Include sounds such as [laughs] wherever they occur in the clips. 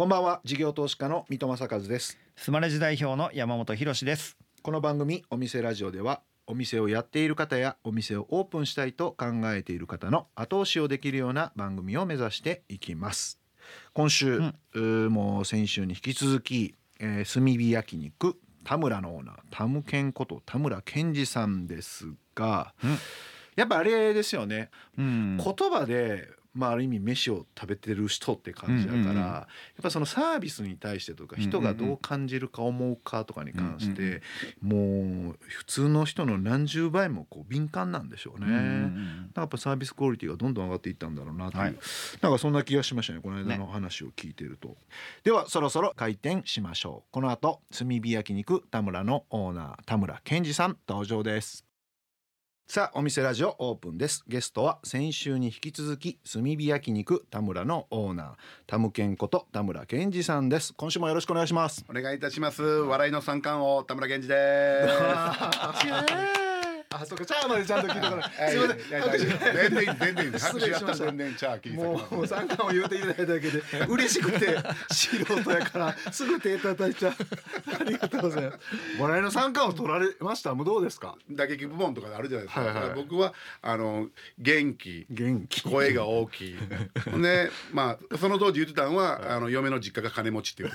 こんばんは。事業投資家の三戸正和です。スマレジ代表の山本博です。この番組お店ラジオではお店をやっている方やお店をオープンしたいと考えている方の後押しをできるような番組を目指していきます。今週、うーもう先週に引き続き、えー炭火焼肉田村のオーナータムケンこと田村健二さんですが、うん。やっぱあれですよね。うん。言葉で、まあ、ある意味飯を食べてる人って感じだから、やっぱそのサービスに対してとか人がどう感じるか思うかとかに関して、うんもう普通の人の何十倍もこう敏感なんでしょうね。うんやっぱサービスクオリティがどんどん上がっていったんだろうなという、はい。なんかそんな気がしましたねこの間の話を聞いていると、ではそろそろ開店しましょう。この後炭火焼肉田村のオーナー田村健二さん登場ですさあお店ラジオオープンですゲストは先週に引き続き炭火焼肉田村のオーナータムケンこと田村健二さんです今週もよろしくお願いしますお願いいたします。笑いの三冠王田村健二です。[laughs] あそうかチャーまでちゃんと聞いてから [laughs] はいすいません。いやいやいや全然いい全然拍手やった全然チャー切り裂きもうもう三冠を言うていただいただけで嬉しくて素人やからすぐ手叩いちゃう。[laughs] ありがとうございます。笑いの三冠を取られました？もうどうですか？打撃部門とかあるじゃないですか。はいはい。僕はあの元気。元気。声が大きい。ほんでまあその当時言ってたのは、あの嫁の実家が金持ちっていう。[laughs] こ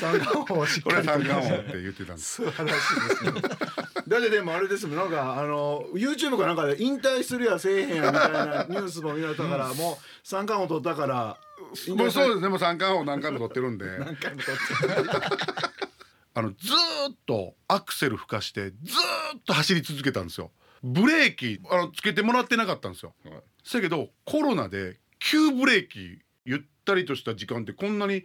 三冠をしっかりれ三冠王って言ってたんです。素晴らしいですねだってでもあれですもんなんかあの YouTube かなんかで引退するやせえへんやみたいなニュースも見られたから、もう三冠を取ったからもうそうですね。もう三冠王何回も取ってるんで。何回も取ってあのずーっとアクセル吹かしてずーっと走り続けたんですよブレーキあのつけてもらってなかったんですよ、せやけどコロナで急ブレーキゆったりとした時間ってこんなに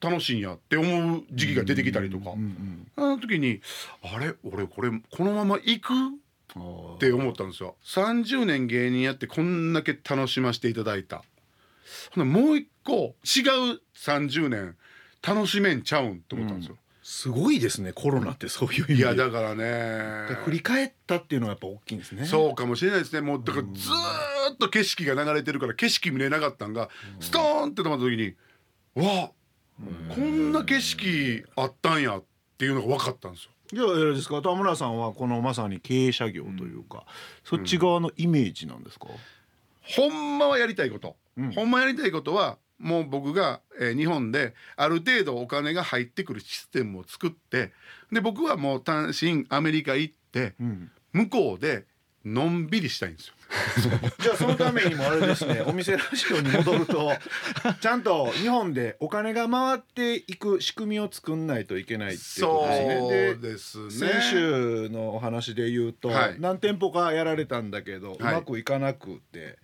楽しいんやって思う時期が出てきたりとか、うんうんあの時にあれ？俺これこのまま行く？って思ったんですよ。30年芸人やってこんだけ楽しませていただいた。ほんでもう一個違う30年楽しめんちゃうんと思ったんですよ、すごいですねコロナってそういう意味で。いやだからね。振り返ったっていうのはやっぱ大きいんですね。そうかもしれないですね。もうだからずーっと景色が流れてるから景色見れなかったんがストーンって止まった時にわあこんな景色あったんやっていうのが分かったんですよ。じゃあですか田村さんはこのまさに経営者業というか、そっち側のイメージなんですか、ほんまはやりたいこと、うん。ほんまやりたいことはもう僕が、えー日本である程度お金が入ってくるシステムを作ってで僕はもう単身アメリカ行ってうん。向こうでのんびりしたいんですよ。[laughs] じゃあそのためにもあれですね [laughs] お店ラジオに戻るとちゃんと日本でお金が回っていく仕組みを作んないといけないっていうことですね。でね。先週のお話で言うと、はい何店舗かやられたんだけど、はいうまくいかなくて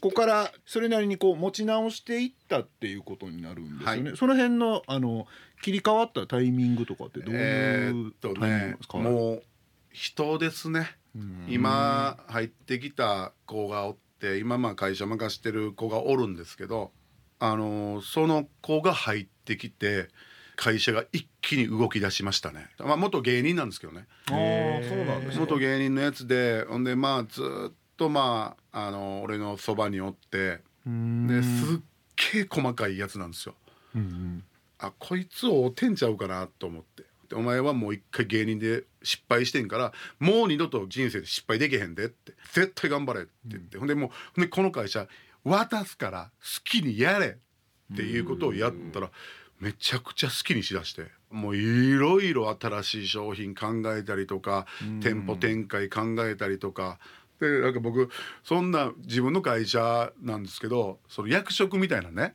ここからそれなりにこう持ち直していったっていうことになるんですよね、はその辺のあの切り替わったタイミングとかってどうえいうタイミングねですか、もう人ですね。うん。今入ってきた子がおって今まあ会社任してる子がおるんですけどあのーその子が入ってきて会社が一気に動き出しましたね、まあ、元芸人なんですけどね。あーそうなんですね。元芸人のやつでほんでまあずっとまあ、あのー俺のそばにおってうん。ですっげえ細かいやつなんですよ。うんあこいつをてんちゃうかなと思って。でお前はもう一回芸人で失敗してんからもう二度と人生で失敗できへんでって絶対頑張れって言って、ほんでもうこの会社渡すから好きにやれっていうことをやったらめちゃくちゃ好きにしだしてもういろいろ新しい商品考えたりとか店舗展開考えたりとかでなんか僕そんな自分の会社なんですけどその役職みたいなね、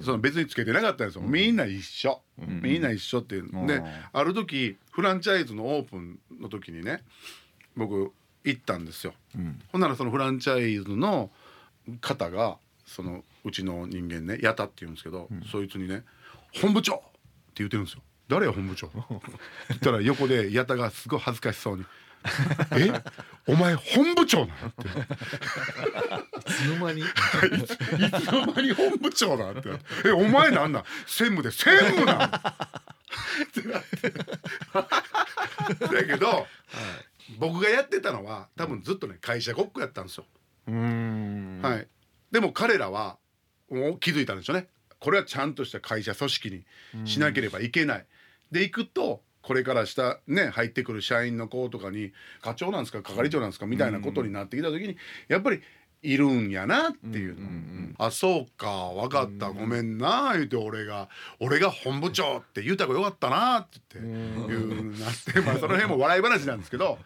その別につけてなかったんですよ、みんな一緒、みんな一緒っていう、である時フランチャイズのオープンの時にね僕行ったんですよ、ほんならそのフランチャイズの方がそのうちの人間ね矢田って言うんですけど、そいつにね「本部長!」って言ってるんですよ。誰や本部長？[laughs] 言ったら横で矢田がすごい恥ずかしそうに「え？お前本部長なの?」っていつの間に？いつの間に本部長だって「えお前なんなん？専務で専務なん?」ってなってだけど、僕がやってたのは多分ずっとね会社ごっこやったんですよ。うーんはい、でも彼らはもう気づいたんでしょうねこれはちゃんとした会社組織にしなければいけない。で行くとこれから下ね入ってくる社員の子とかに課長なんですか係長なんですかみたいなことになってきた時にやっぱりいるんやなっていうの、あそうか分かった、ごめんな言うて俺が俺が本部長って言うたらよかったなって言って言うなってまあその辺も笑い話なんですけど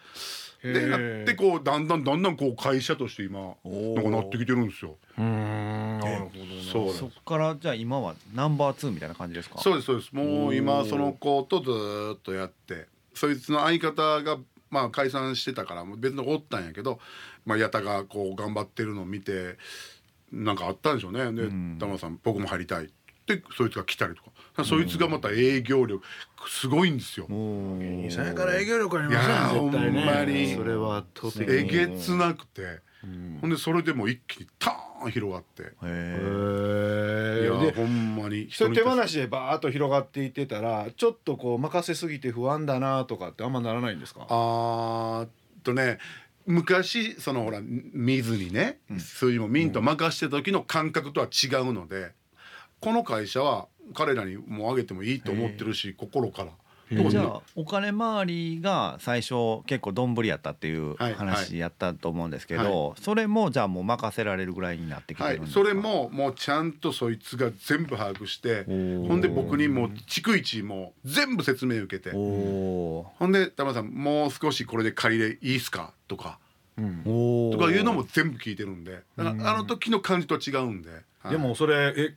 でなってこうだんだんだんだんこう会社として今なんかなってきてるんですよ。そうそっからじゃあ今はナンバー2みたいな感じですか？そうですそうです。もう今その子とずーっとやってそいつの相方がまあ解散してたからもう別の子おったんやけど、まあ、矢田がこう頑張ってるのを見てなんかあったんでしょうね。でん。玉田さん僕も入りたいってそいつが来たりとか。そいつがまた営業力すごいんですよ。おー。それから営業力ありますね絶対ね。それはえに。げつなくてほんでそれでもう一気にターン広がって。へいやほんまに。そういう手放しでバーッと広がっていってたらちょっとこう任せすぎて不安だなとかってあんまならないんですか？あーっとね昔そのほら水にね、そういうのをミント任してた時の感覚とは違うので、この会社は彼らにもうあげてもいいと思ってるし心から。えじゃあお金回りが最初結構どんぶりやったっていうはい話やったと思うんですけど、それもじゃあもう任せられるぐらいになってきてはいるんですか、それももうちゃんとそいつが全部把握してほんで僕にもう逐一もう全部説明受けて。ほんで「玉田さんもう少しこれで借りれいいっすか?」とか。うん。おとかいうのも全部聞いてるんで。だからあの時の感じとは違うんで。はい。でもそれえ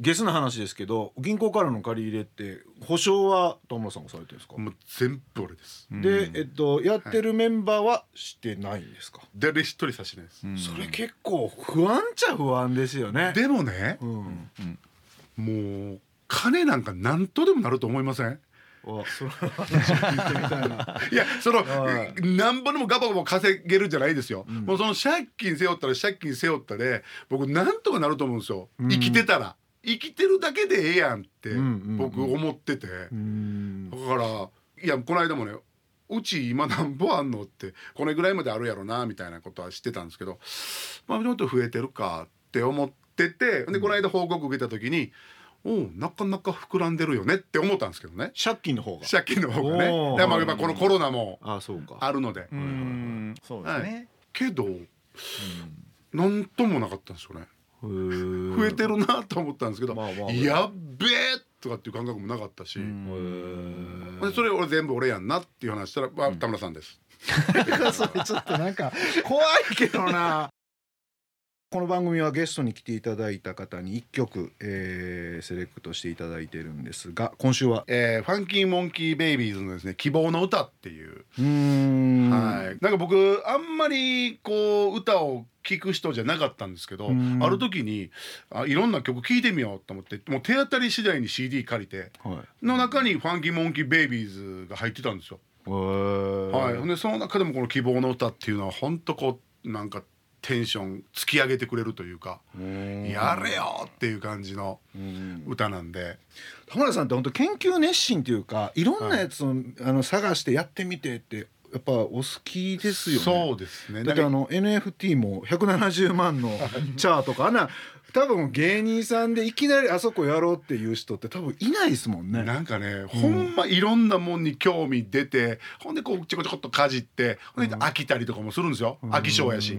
ゲスな話ですけど銀行からの借り入れって保証は田村さんがされてるんですか、もう全部俺です。で、えっと、やってるメンバーはしてないんですか、誰一人差しないです。それ結構不安っちゃ不安ですよね。でもね、うん、もう金なんか何とでもなると思いません？あその話聞いてみたいな。[laughs] いやそのはなんぼでもガバガバ稼げるじゃないですよ、もうその借金背負ったら借金背負ったで僕なんとかなると思うんですよ、生きてたら。生きてるだけでええやんってうんうんうん。僕思ってて、うん。だからいやこの間もねうち今なんぼあんのってこれぐらいまであるやろなみたいなことは知ってたんですけどまあちょっと増えてるかって思っててでこの間報告受けた時におうなかなか膨らんでるよねって思ったんですけどね。借金の方が。借金の方がね。でまあやっぱこのコロナもあそうか。あるので。うん。そうですね、けどなんともなかったんですよね。増増えてるなと思ったんですけどまあまあ。やっべえとかっていう感覚もなかったし。でそれ俺全部俺やんなっていう話したらまあ田村さんです。[laughs] それちょっとなんか怖いけどな。この番組はゲストに来ていただいた方に一曲、えーセレクトしていただいてるんですが今週は？えーファンキーモンキーベイビーズのですね希望の歌っていう。うーん。はい、なんか僕あんまりこう歌を聴く人じゃなかったんですけどうん。ある時にあいろんな曲聴いてみようと思ってもう手当たり次第に CD 借りてはい。の中に「ファンキーモンキーベイビーズ」が入ってたんですよ。はい、でその中でもこの「希望の歌」っていうのは本当こうなんかテンション突き上げてくれるというか「やれよ!」っていう感じの歌なんで。田村さんって本当研究熱心というかいろんなやつを、あの探してやってみてってやっぱお好きですよね。そうですねだってあの NFT も170万のチャーとか [laughs] あんな多分芸人さんでいきなりあそこやろうっていう人って多分いないですもんね。なんかね、ほんまいろんなもんに興味出てほんでこうちょこちょこっとかじってほんで飽きたりとかもするんですよ飽き性やし。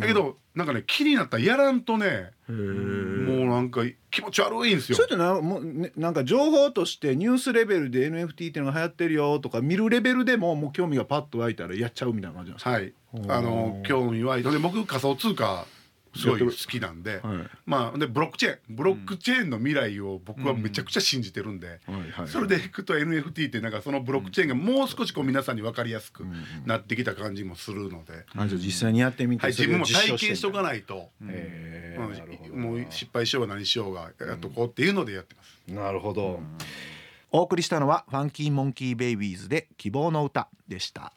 だけどなんかね気になったらやらんとねもうなんか気持ち悪いんですよ。それってなもう、ね、なんか情報としてニュースレベルで NFT っていうのが流行ってるよとか見るレベルでももう興味がパッと湧いたらやっちゃうみたいな感じなんですか、はい。あの興味はいで僕仮想通貨すごい好きなんで、はい。まあでブロックチェーン。ブロックチェーンの未来を僕はめちゃくちゃ信じてるんで、それでいくと NFT ってなんかそのブロックチェーンがもう少しこう皆さんに分かりやすくなってきた感じもするので、あじゃあ実際にやってみて、はい、自分も体験しとかい、ないと、うん。なるほどもう失敗しようが何しようがやっとこうっていうのでやってます。なるほど、お送りしたのはファンキーモンキーベイビーズで希望の歌でした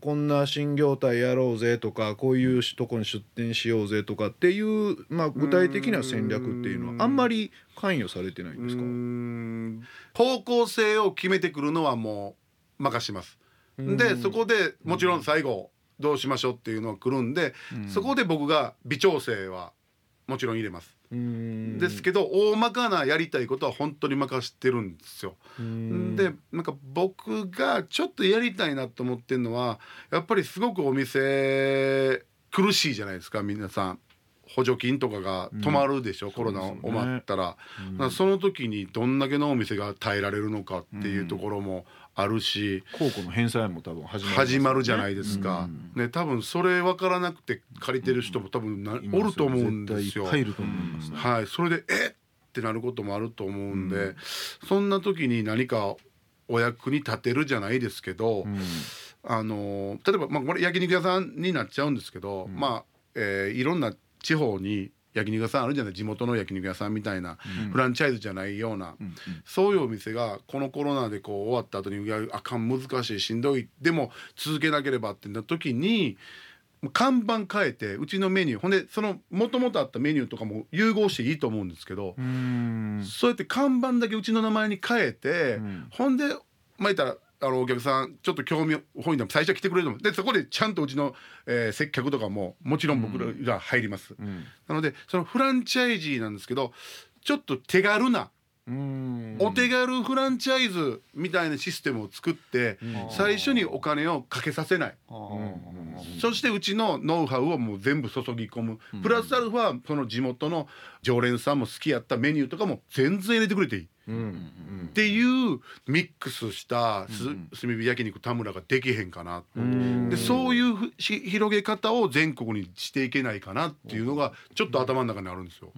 こんな新業態やろうぜとかこういうとこに出店しようぜとかっていう、まあ、具体的な戦略っていうのはあんまり関与されてないんですか？方向性を決めてくるのはもう任します。でそこでもちろん最後どうしましょうっていうのが来るんで、そこで僕が微調整はもちろん入れます。うん。ですけど大まかなやりたいことは本当に任してるんですよ。うん。でなんか僕がちょっとやりたいなと思ってるのはやっぱりすごくお店苦しいじゃないですか皆さん。補助金とかが止まるでしょ、コロナ終ねわったら、うん。だからその時にどんだけのお店が耐えられるのかっていうところもあるし、高校の返済も多分始まりますよね。始まるじゃないですか、うん。ね多分それ分からなくて借りてる人も多分な、おると思うんですよ。ると思いますね。はい、それでえっ？ってなることもあると思うんで、そんな時に何かお役に立てるじゃないですけど、うん。あの例えば、まあ、これ焼肉屋さんになっちゃうんですけど、うん。まあ、えーいろんな地方に焼肉屋さんあるじゃない地元の焼肉屋さんみたいな、うん。フランチャイズじゃないような、うんそういうお店がこのコロナでこう終わった後にいやあかん難しいしんどい。でも続けなければってなった時に看板変えてうちのメニューほんでそのもともとあったメニューとかも融合していいと思うんですけど、うん。そうやって看板だけうちの名前に変えて、うん。ほんでまあ言ったらあのお客さんちょっと興味本位でも最初は来てくれると思う。でそこでちゃんとうちの、えー接客とかももちろん僕らが入ります、うん。なのでそのフランチャイジーなんですけどちょっと手軽な、うんお手軽フランチャイズみたいなシステムを作って、うん。最初にお金をかけさせない、うん。そしてうちのノウハウをもう全部注ぎ込む、プラスアルファその地元の常連さんも好きやったメニューとかも全然入れてくれていい。っていうミックスした炭火焼肉田村ができへんかな、うん。でそういう広げ方を全国にしていけないかなっていうのがちょっと頭の中にあるんですよ。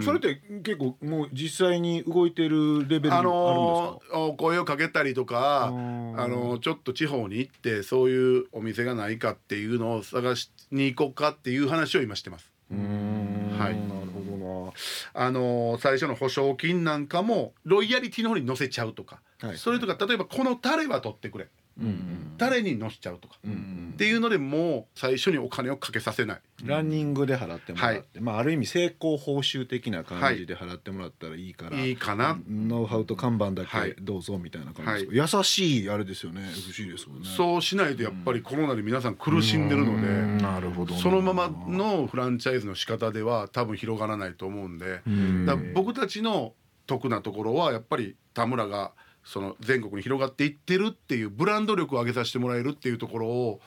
そそれって結構もう実際に動いてるレベルにああるんですのかお声をかけたりとか、あー。のちょっと地方に行ってそういうお店がないかっていうのを探しに行こうかっていう話を今してます。はい。なるほどあの最初の保証金なんかもロイヤリティの方に載せちゃうとか、なはい。それとか例えばこのタレは取ってくれうんうん。タレに載せちゃうとか、うんっていうのでもう最初にお金をかけさせない。ランニングで払ってもらって、まあある意味成功報酬的な感じで払ってもらったらいいから、いいかな、ノウハウと看板だはい。けどうぞみたいな感じですか、優しいあれですよね FC ですもんね。そうしないとやっぱりコロナで皆さん苦しんでるのうん。で、なるほどな。そのままのフランチャイズの仕方では多分広がらないと思うんで、僕たちの得なところはやっぱり田村がその全国に広がっていってるっていうブランド力を上げさせてもらえるっていうところを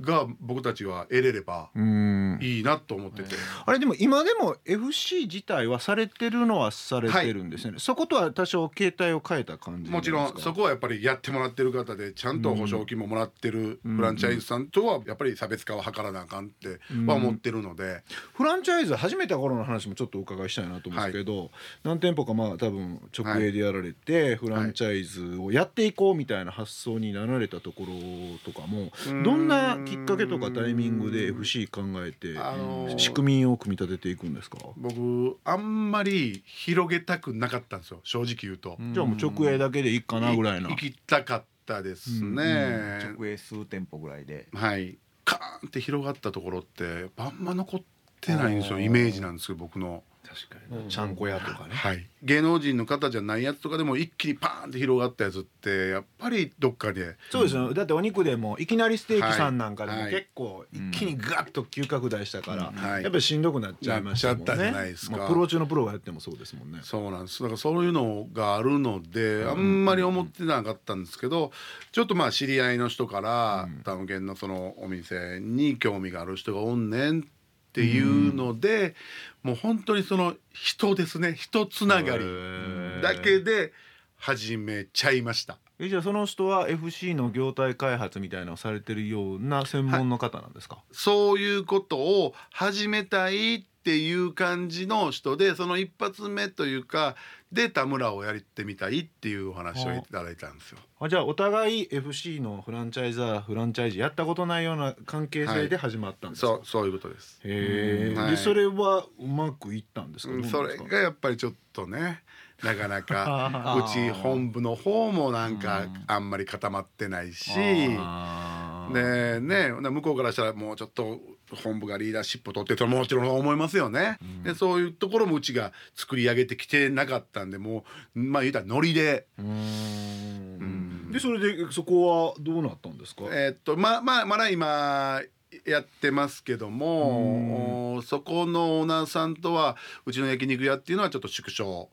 が僕たちは得れればうん。いいなと思ってて、あれでも今でも FC 自体はされてるのはされてるんですよね、そことは多少形態を変えた感じもちろんそこはやっぱりやってもらってる方でちゃんと保証金ももらってるフランチャイズさんとはやっぱり差別化は図らなあかんっては思ってるので、フランチャイズ始めた頃の話もちょっとお伺いしたいなと思うんですけど、何店舗かまあ多分直営でやられて、フランチャイズをやっていこうみたいな発想になられたところとかもうん。どんなきっかけとかタイミングで FC 考えてあのー仕組みを組み立てていくんですか、僕あんまり広げたくなかったんですよ正直言うと。じゃあもう直営だけでいいかなぐらいな。行きたかったですね。直営数店舗ぐらいで。はい。カーンって広がったところってあんま残ってないんですよイメージなんですけど僕の。確かにちゃんこ屋とかね、はい、芸能人の方じゃないやつとかでも一気にパーンって広がったやつってやっぱりどっかで。そうですよ。だってお肉でもいきなりステーキさんなんかでもはい。結構一気にガッと急拡大したから、はい。やっぱりしんどくなっちゃいましたもんねプロ中のプロがやってもそうですもんね。そうなんです。だからそういうのがあるのであんまり思ってなかったんですけどちょっとまあ知り合いの人からタムケンのそのお店に興味がある人がおんねんっていうのでもう本当にその人ですね人つながりだけで始めちゃいました。えじゃあその人は FC の業態開発みたいなのをされてるような専門の方なんですか、そういうことを始めたいっていう感じの人でその一発目というかで田村をやってみたいっていうお話をいただいたんですよ。あじゃあお互い FC のフランチャイザーフランチャイズやったことないような関係性で始まったんですか、そうそういうことです。へえ、はい。でそれはうまくいったんですか？それがやっぱりちょっとねなかなかうち本部の方もなんかあんまり固まってないし。でね向こうからしたらもうちょっと本部がリーダーシップを取ってともちろん思いますよね、でそういうところもうちが作り上げてきてなかったんでもうまあ言うたらノリで。でそれでそこはどうなったんですか、えーっとまあまあまだ今やってますけどもおそこのオーナーさんとはうちの焼肉屋っていうのはちょっと縮小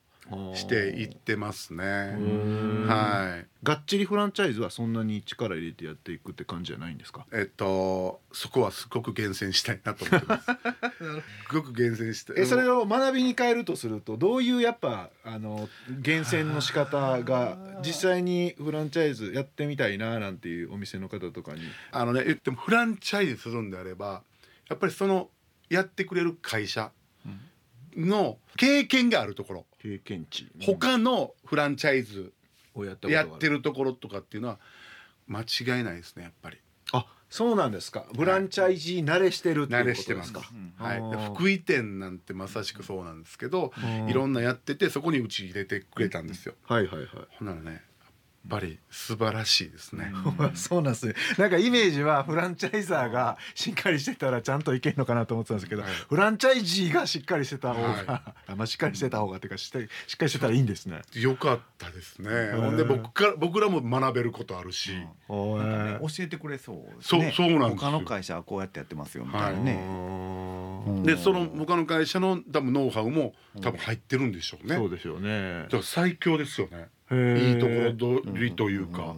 していってますね。はい。がっちりフランチャイズはそんなに力入れてやっていくって感じじゃないんですか？えっとそこはすごく厳選したいなと思ってます。[laughs] すごく厳選して。えそれを学びに変えるとするとどういうやっぱあの厳選の仕方が実際にフランチャイズやってみたいななんていうお店の方とかに？あのね言ってもフランチャイズするんであればやっぱりそのやってくれる会社の経験があるところ、経験値。他のフランチャイズをやったことがある。やってるところとかっていうのは間違いないですねやっぱり。あそうなんですか。フランチャイジー慣れしてるっていう慣れしてます。ことですか、はい。あー、で福井店なんてまさしくそうなんですけどうん。いろんなやっててそこにうち入れてくれたんですよ。はいはいはい。ほんならねぱり素晴らしいですね。そうなんです。ねなんかイメージはフランチャイザーがしっかりしてたらちゃんといけんのかなと思ってたんですけど、はい。フランチャイジーがしっかりしてた方が、はあまあしっかりしてた方がっていうかしっかりしっかりしてたらいいんですね。よかったですね。ほんで僕から僕らも学べることあるし、おなんかねー教えてくれそうですそうねそうなんですよ。他の会社はこうやってやってますよみたいな。ね、うん。でその他の会社の多分ノウハウも多分入ってるんでしょうね。そうでしょうね。最強ですよね。いいところ取りというか。はい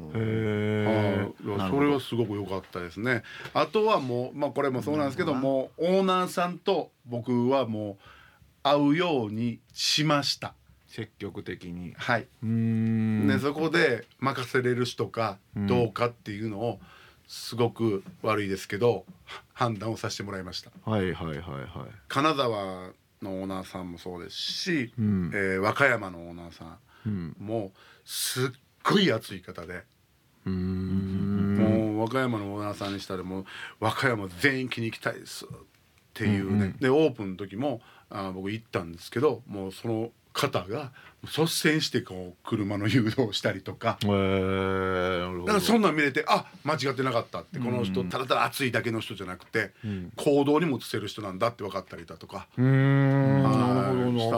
それはすごく良かったですね。あとはもうまあこれもそうなんですけどもオーナーさんと僕はもう会うようにしました。積極的に。はい。うーんでそこで任せれる人かうんどうかっていうのをすごく悪いですけどは判断をさせてもらいました。はいはいはいはい。金沢のオーナーさんもそうですし、うんえー和歌山のオーナーさうん。んもすっごい熱い方で。うもう和歌山のオーナーさんにしたらもう和歌山全員気に行きたいですっていうね、うんうん。でオープンの時もあ僕行ったんですけどもうその方が率先してこう車の誘導したりとか。へーだからそんなん見れてあ間違ってなかったって。この人うんただただ熱いだけの人じゃなくてうん。行動にも移せる人なんだって分かったりだとか。した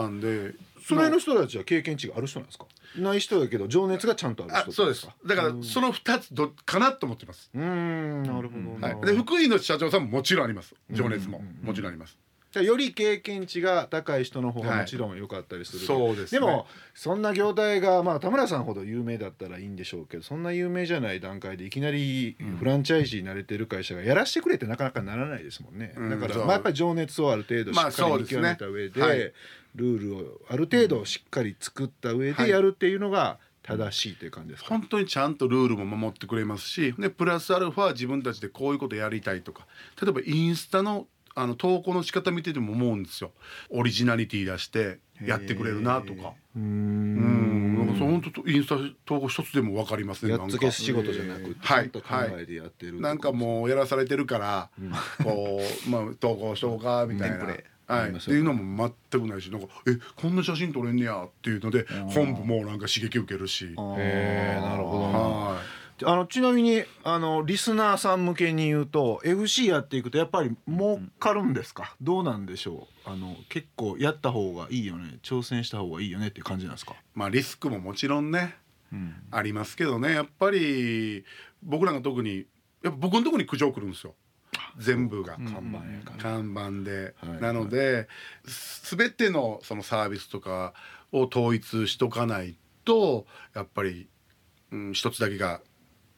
んでそれの人たちは経験値がある人なんですか？ない人だけど情熱がちゃんとある人あそうです。だからその2つどかなと思ってます。うーんなるほどな、はい、で福井の社長さんももちろんあります。情熱も。もちろんあります。じゃあより経験値が高い人の方がはい。もちろん良かったりする、そうですね。でもそんな業態がまあ田村さんほど有名だったらいいんでしょうけどそんな有名じゃない段階でいきなりフランチャイジーに慣れてる会社がやらしてくれってなかなかならないですもんね、うん。だからまあやっぱり情熱をある程度しまあっかり見極めた上で,、そうですねはいルールをある程度しっかり作った上でやるっていうのが正しいという感じですか、本当にちゃんとルールも守ってくれますしでプラスアルファ自分たちでこういうことやりたいとか。例えばインスタのあの投稿の仕方見てても思うんですよ。オリジナリティ出してやってくれるなとか。うん。ん。なんかそう本当インスタ投稿一つでも分かりますねやっつけ仕事じゃなくてちはい。ゃんと考えてやってる、なんかもうやらされてるから、こうまあ投稿しようかみたいな。はい、っていうのも全くないしなんかえこんな写真撮れんねやっていうので本部もなんか刺激受けるし、へーなるほどな。はあのちなみにあのリスナーさん向けに言うと FC やっていくとやっぱり儲かるんですか、どうなんでしょう？あの結構やった方がいいよね。挑戦した方がいいよねっていう感じなんですか？い、まあリスクももちろんねうん。ありますけどね。やっぱり僕らが特にやっぱ僕のところに苦情来るんですよ全部が。看板やから、看板で、はい。なので、全てのそのサービスとかを統一しとかないとやっぱり、うん、一つだけが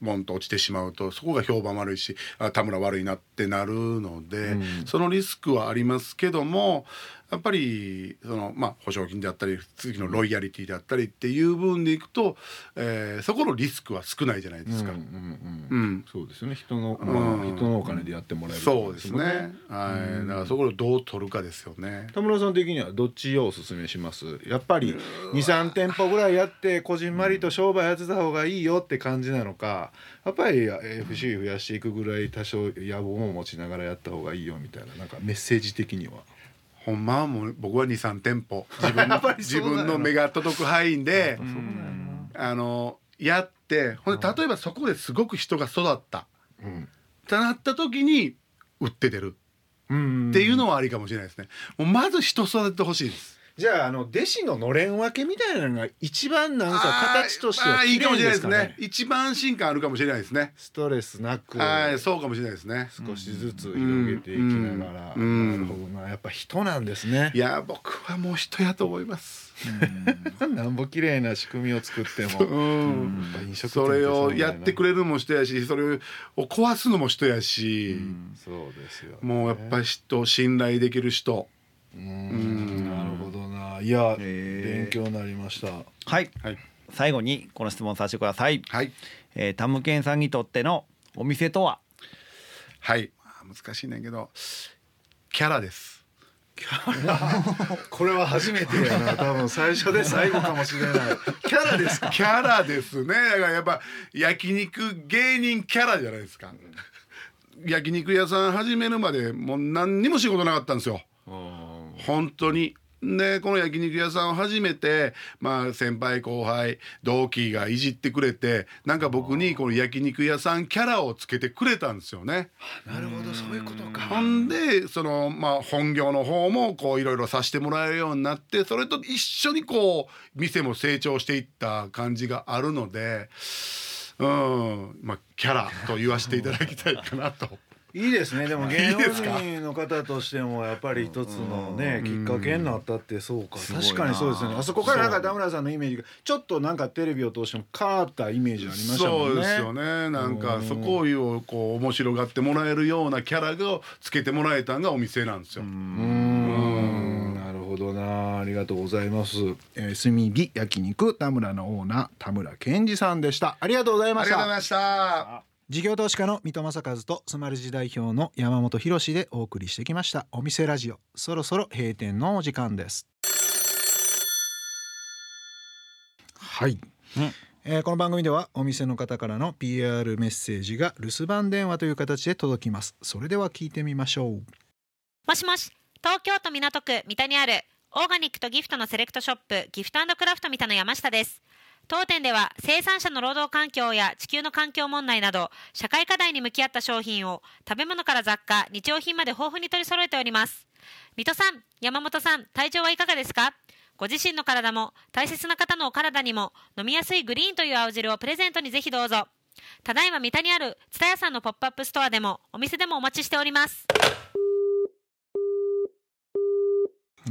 ボンと落ちてしまうとそこが評判悪いしあ田村悪いなってなるので、うん。そのリスクはありますけどもやっぱりその、まあ、保証金であったり次のロイヤリティであったりっていう部分でいくと、えーそこのリスクは少ないじゃないですか。うんうんううん。ん。そうですよね。人の、うん。まあ、人のお金でやってもらえるそうですね。はい、だからそこをどう取るかですよね。田村さん的にはどっちをおすすめします？やっぱり23店舗ぐらいやってこじんまりと商売やってた方がいいよって感じなのか。やっぱり FC 増やしていくぐらい多少野望も持ちながらやった方がいいよみたいななんかメッセージ的には。ほんまはもう僕は23店舗。[laughs] 自分の自分の目が届く範囲であのやってほんで例えばそこですごく人が育った。うん。ってなった時に売って出る。うん。っていうのはありかもしれないですね。もうまず人育ててほしいです。じゃああの弟子ののれん分けみたいなのが一番なんか形としてあは綺ーいいかもし麗れないですね。一番進化あるかもしれないですね。ストレスなくはいそうかもしれないですね。少しずつ広げていきながら、うんなるほどな。やっぱ人なんですね。いや僕はもう人やと思います。[laughs] なんぼ綺麗な仕組みを作っても、う。ん。それをやってくれれるのも人やしそれを壊すのも人やし、そうですよね、もうやっぱり人信頼できる人。うんいや、へー。勉強になりました。はい。はい。最後にこの質問させてください、はい。えー、タムケンさんにとってのお店とは？はい。まあ難しいねんけどキャラです。[laughs] これは初めてやな。[laughs] 多分最初で最後かもしれない。キャラですか？キャラですね。だからやっぱ焼肉芸人キャラじゃないですか。焼肉屋さん始めるまでもう何にも仕事なかったんですよ。本当にでこの焼肉屋さんを始めてまあ先輩後輩同期がいじってくれてなんか僕にこの焼肉屋さんキャラをつけてくれたんですよね。なるほどそういうことかほんでそのまあ本業の方もこういろいろさせてもらえるようになってそれと一緒にこう店も成長していった感じがあるのでうんまあキャラと言わせていただきたいかなと。いいですね。でもい芸能人の方としてもやっぱり一つのねきっかけになったってそうか。確かにそうですよねあそこからなんか田村さんのイメージがちょっとなんかテレビを通しても変わったイメージありましたもんね。そうですよね。なんかうん。そこをこう面白がってもらえるようなキャラをつけてもらえたんがお店なんですよ。うーん。なるほどな。ありがとうございます、えー、炭火焼肉田村のオーナー田村健二さんでした。ありがとうございました。ありがとうございました。事業投資家の三戸正和とスマルジ代表の山本博でお送りしてきました。お店ラジオ。そろそろ閉店のお時間です。はい、うんえーこの番組ではお店の方からの PR メッセージが留守番電話という形で届きます。それでは聞いてみましょう。もしもし。東京都港区三田にあるオーガニックとギフトのセレクトショップギフトクラフト三田の山下です当店では生産者の労働環境や地球の環境問題など社会課題に向き合った商品を食べ物から雑貨日用品まで豊富に取り揃えております。水戸さん山本さん体調はいかがですか？ご自身の体も大切な方のお体にも飲みやすいグリーンという青汁をプレゼントにぜひどうぞ。ただいま三田にある蔦屋さんのポップアップストアでもお店でもお待ちしております。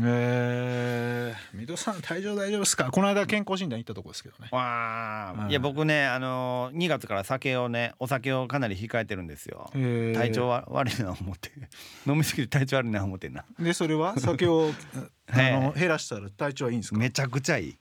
えー、さん体調大丈夫ですか？この間健康診断行ったとこですけどね。わうん。あいや僕ねあのー、2月から酒をねお酒をかなり控えてるんですよ。えー。体調は悪いな思って。[laughs] 飲みすぎて体調悪いな思ってんな。でそれは？酒を [laughs] あの減らしたら体調はいいんですか？めちゃくちゃいい。え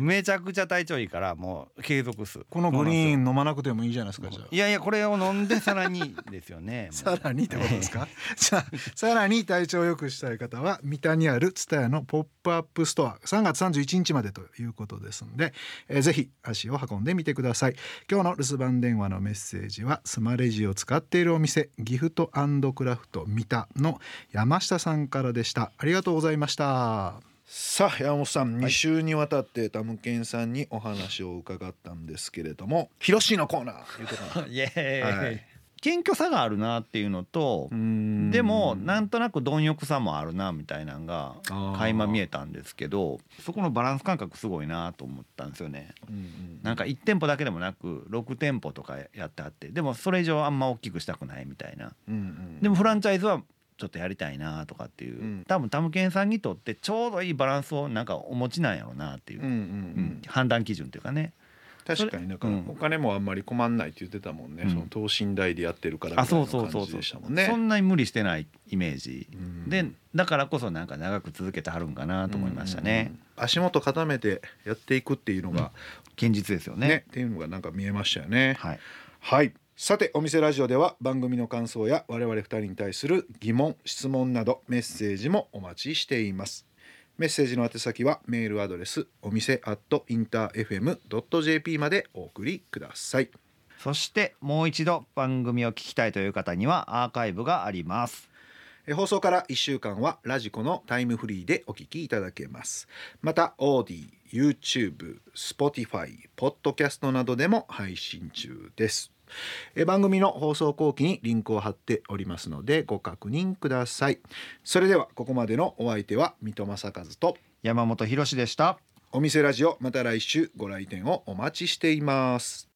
めちゃくちゃ体調いいからもう継続すこのグリーンン飲まなくてもいいじゃないですかじゃあ。いやいやこれを飲んでさらにですよね。[laughs] さらにってことですか？[laughs] じゃあさらに体調を良くしたい方は三田にある蔦屋のポップアップストア。3月31日までということですので、えーぜひ足を運んでみてください。今日の留守番電話のメッセージはスマレジを使っているお店ギフトクラフト三田の山下さんからでした。ありがとうございましたさあ山本さん、2週にわたってタムケンさんにお話を伺ったんですけれども「ひろしのコーナー」いうことなん [laughs] イエーイ、はい。謙虚さがあるなっていうのとでもなんとなく貪欲さもあるなみたいなのが垣間見えたんですけどそこのバランス感覚すごいなと思ったんですよね。なんか1店舗だけでもなく6店舗とかやってあってでもそれ以上あんま大きくしたくないみたいな。でもフランチャイズはちょっとやりたいなとかっていう、うん。多分タムケンさんにとってちょうどいいバランスをなんかお持ちなんやろうなっていう、うんうんうん。うん。判断基準っていうかね。確かにだかお金もあんまり困んないって言ってたもんね、うん。その等身大でやってるからみあたいそうな感じそうそうそうでしたもん。ねそんなに無理してないイメージ、うん。でだからこそなんか長く続けてはるんかなと思いましたね、うん。足元固めてやっていくっていうのが現実ですよね。ね,、っていうのがなんか見えましたよね。はい。はいさてお店ラジオでは番組の感想や我々二人に対する疑問質問などメッセージもお待ちしています。メッセージの宛先はメールアドレスお店アットインター FM.jp までお送りください。そしてもう一度番組を聞きたいという方にはアーカイブがあります。え放送から1週間はラジコのタイムフリーでお聞きいただけます。また Audi、YouTube、Spotify、Podcast などでも配信中ですえ番組の放送後期にリンクを貼っておりますのでご確認ください。それではここまでのお相手は水戸正和と山本博史でした。お店ラジオまた来週ご来店をお待ちしています